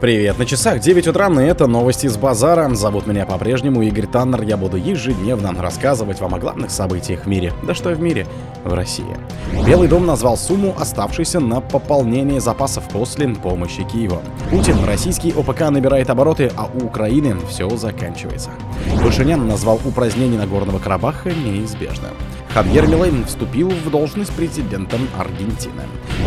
Привет, на часах 9 утра, и это новости с базара. Зовут меня по-прежнему Игорь Таннер. Я буду ежедневно рассказывать вам о главных событиях в мире. Да что в мире, в России. Белый дом назвал сумму, оставшейся на пополнение запасов после помощи Киеву. Путин, российский ОПК набирает обороты, а у Украины все заканчивается. Пашинян назвал упразднение Нагорного Карабаха неизбежным. Хавьер Милей вступил в должность президента Аргентины.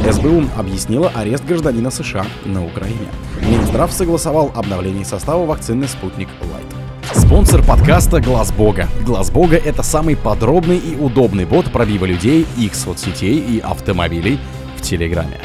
СБУ объяснила арест гражданина США на Украине. Минздрав согласовал обновление состава вакцины «Спутник Лайт». Спонсор подкаста Глаз Бога. Глаз Бога это самый подробный и удобный бот пробива людей, их соцсетей и автомобилей в Телеграме.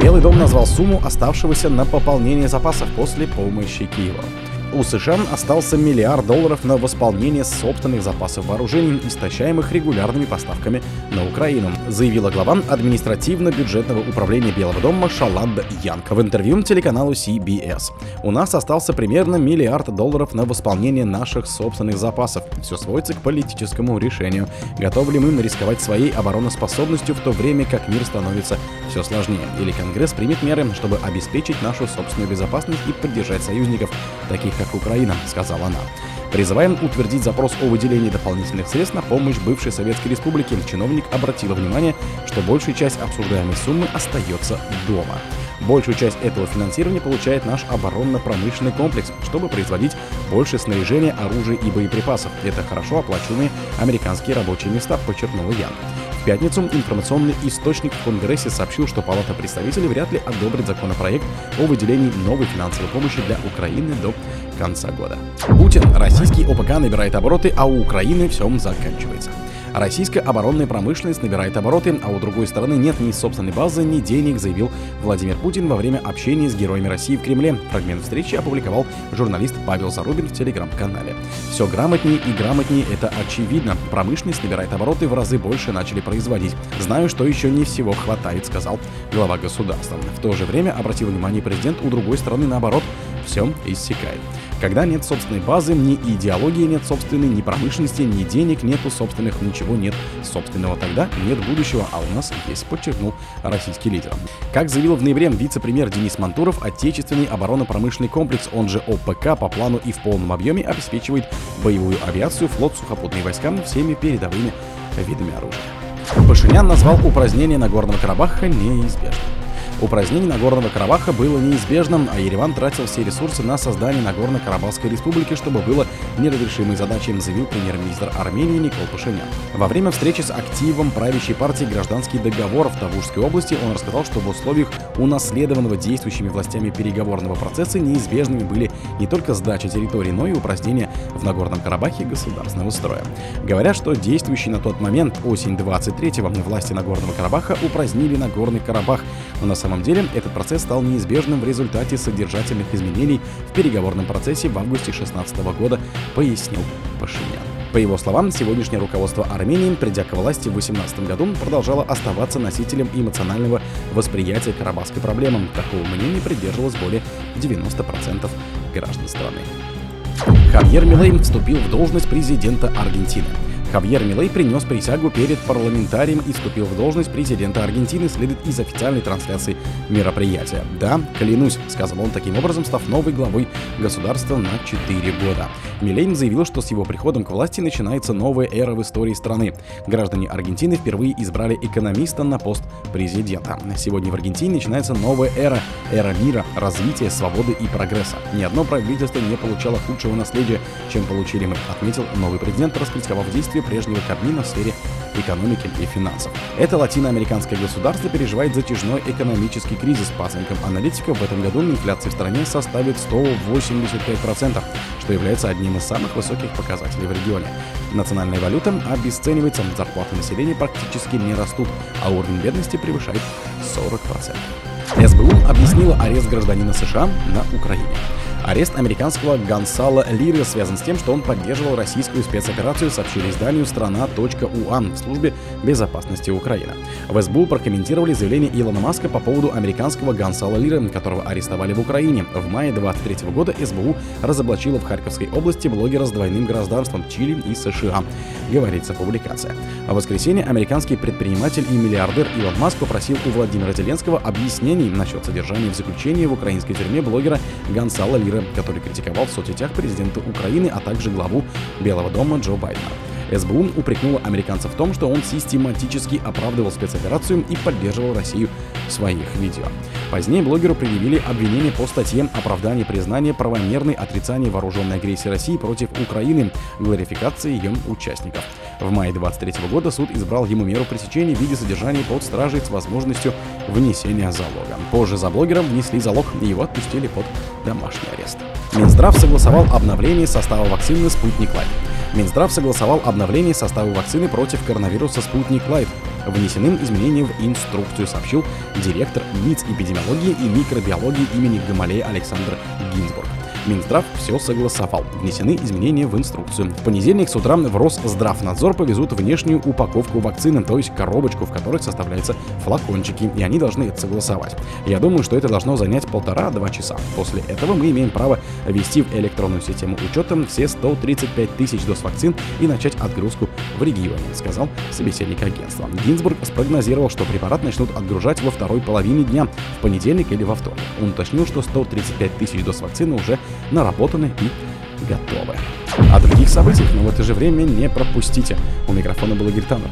Белый дом назвал сумму оставшегося на пополнение запасов после помощи Киева у США остался миллиард долларов на восполнение собственных запасов вооружений, истощаемых регулярными поставками на Украину, заявила глава административно-бюджетного управления Белого дома Шаланда Янг в интервью телеканалу CBS. У нас остался примерно миллиард долларов на восполнение наших собственных запасов. Все сводится к политическому решению. Готовы ли мы рисковать своей обороноспособностью в то время, как мир становится все сложнее? Или Конгресс примет меры, чтобы обеспечить нашу собственную безопасность и поддержать союзников, таких как Украина, сказала она. Призываем утвердить запрос о выделении дополнительных средств на помощь бывшей Советской Республике. Чиновник обратила внимание, что большая часть обсуждаемой суммы остается дома. Большую часть этого финансирования получает наш оборонно-промышленный комплекс, чтобы производить больше снаряжения, оружия и боеприпасов. Это хорошо оплачиваемые американские рабочие места, подчеркнула Ян. В пятницу информационный источник в Конгрессе сообщил, что Палата представителей вряд ли одобрит законопроект о выделении новой финансовой помощи для Украины до конца года. Путин, российский ОПК набирает обороты, а у Украины все заканчивается. Российская оборонная промышленность набирает обороты, а у другой стороны нет ни собственной базы, ни денег, заявил Владимир Путин во время общения с героями России в Кремле. Фрагмент встречи опубликовал журналист Павел Зарубин в телеграм-канале. Все грамотнее и грамотнее, это очевидно. Промышленность набирает обороты, в разы больше начали производить. Знаю, что еще не всего хватает, сказал глава государства. В то же время обратил внимание президент у другой стороны наоборот, все иссякает. Когда нет собственной базы, ни идеологии нет собственной, ни промышленности, ни денег нету собственных, ничего нет собственного, тогда нет будущего, а у нас есть, подчеркнул российский лидер. Как заявил в ноябре вице-премьер Денис Мантуров, отечественный оборонно-промышленный комплекс, он же ОПК, по плану и в полном объеме обеспечивает боевую авиацию, флот, сухопутные войска всеми передовыми видами оружия. Пашинян назвал упразднение Нагорного Карабаха неизбежным. Упразднение Нагорного Карабаха было неизбежным, а Ереван тратил все ресурсы на создание Нагорно-Карабахской республики, чтобы было неразрешимой задачей, заявил премьер-министр Армении Никол Пашинян. Во время встречи с активом правящей партии «Гражданский договор» в Тавушской области он рассказал, что в условиях унаследованного действующими властями переговорного процесса неизбежными были не только сдача территорий, но и упразднение в Нагорном Карабахе государственного строя. Говорят, что действующий на тот момент осень 23-го власти Нагорного Карабаха упразднили Нагорный Карабах, но на самом самом деле, этот процесс стал неизбежным в результате содержательных изменений в переговорном процессе в августе 2016 года, пояснил Пашинян. По его словам, сегодняшнее руководство Армении, придя к власти в 2018 году, продолжало оставаться носителем эмоционального восприятия карабахской проблемы. Такого мнения придерживалось более 90% граждан страны. Хавьер Милей вступил в должность президента Аргентины. Хавьер Милей принес присягу перед парламентарием и вступил в должность президента Аргентины, следует из официальной трансляции мероприятия. «Да, клянусь», — сказал он таким образом, став новой главой государства на 4 года. Милейн заявил, что с его приходом к власти начинается новая эра в истории страны. Граждане Аргентины впервые избрали экономиста на пост президента. Сегодня в Аргентине начинается новая эра, эра мира, развития, свободы и прогресса. Ни одно правительство не получало худшего наследия, чем получили мы, отметил новый президент, раскритиковав действия действия прежнего Кабмина в сфере экономики и финансов. Это латиноамериканское государство переживает затяжной экономический кризис. По оценкам аналитиков, в этом году инфляция в стране составит 185%, что является одним из самых высоких показателей в регионе. Национальная валюта обесценивается, зарплаты населения практически не растут, а уровень бедности превышает 40%. СБУ объяснила арест гражданина США на Украине. Арест американского Гонсала Лиры связан с тем, что он поддерживал российскую спецоперацию, сообщили изданию «Страна.уан» в службе безопасности Украины. В СБУ прокомментировали заявление Илона Маска по поводу американского Гонсала Лиры, которого арестовали в Украине. В мае 23 года СБУ разоблачила в Харьковской области блогера с двойным гражданством Чили и США, говорится в публикации. В воскресенье американский предприниматель и миллиардер Илон Маск попросил у Владимира Зеленского объяснений насчет содержания в заключении в украинской тюрьме блогера Гонсала Лира, который критиковал в соцсетях президента Украины, а также главу Белого дома Джо Байдена. СБУ упрекнула американцев в том, что он систематически оправдывал спецоперацию и поддерживал Россию в своих видео. Позднее блогеру предъявили обвинение по статье «Оправдание признания правомерной отрицания вооруженной агрессии России против Украины, глорификации ее участников». В мае 23 года суд избрал ему меру пресечения в виде содержания под стражей с возможностью внесения залога. Позже за блогером внесли залог и его отпустили под домашний арест. Минздрав согласовал обновление состава вакцины «Спутник Лайт». Минздрав согласовал обновление состава вакцины против коронавируса «Спутник Лайт». Внесены изменения в инструкцию, сообщил директор НИЦ эпидемиологии и микробиологии имени Гамалея Александр Гинзбург. Минздрав все согласовал. Внесены изменения в инструкцию. В понедельник с утра в Росздравнадзор повезут внешнюю упаковку вакцины, то есть коробочку, в которой составляются флакончики, и они должны это согласовать. Я думаю, что это должно занять полтора-два часа. После этого мы имеем право ввести в электронную систему учета все 135 тысяч доз вакцин и начать отгрузку в регионе, сказал собеседник агентства. Гинзбург спрогнозировал, что препарат начнут отгружать во второй половине дня, в понедельник или во вторник. Он уточнил, что 135 тысяч доз вакцины уже наработаны и готовы. О других событиях, но в это же время не пропустите. У микрофона был Игорь Таннер.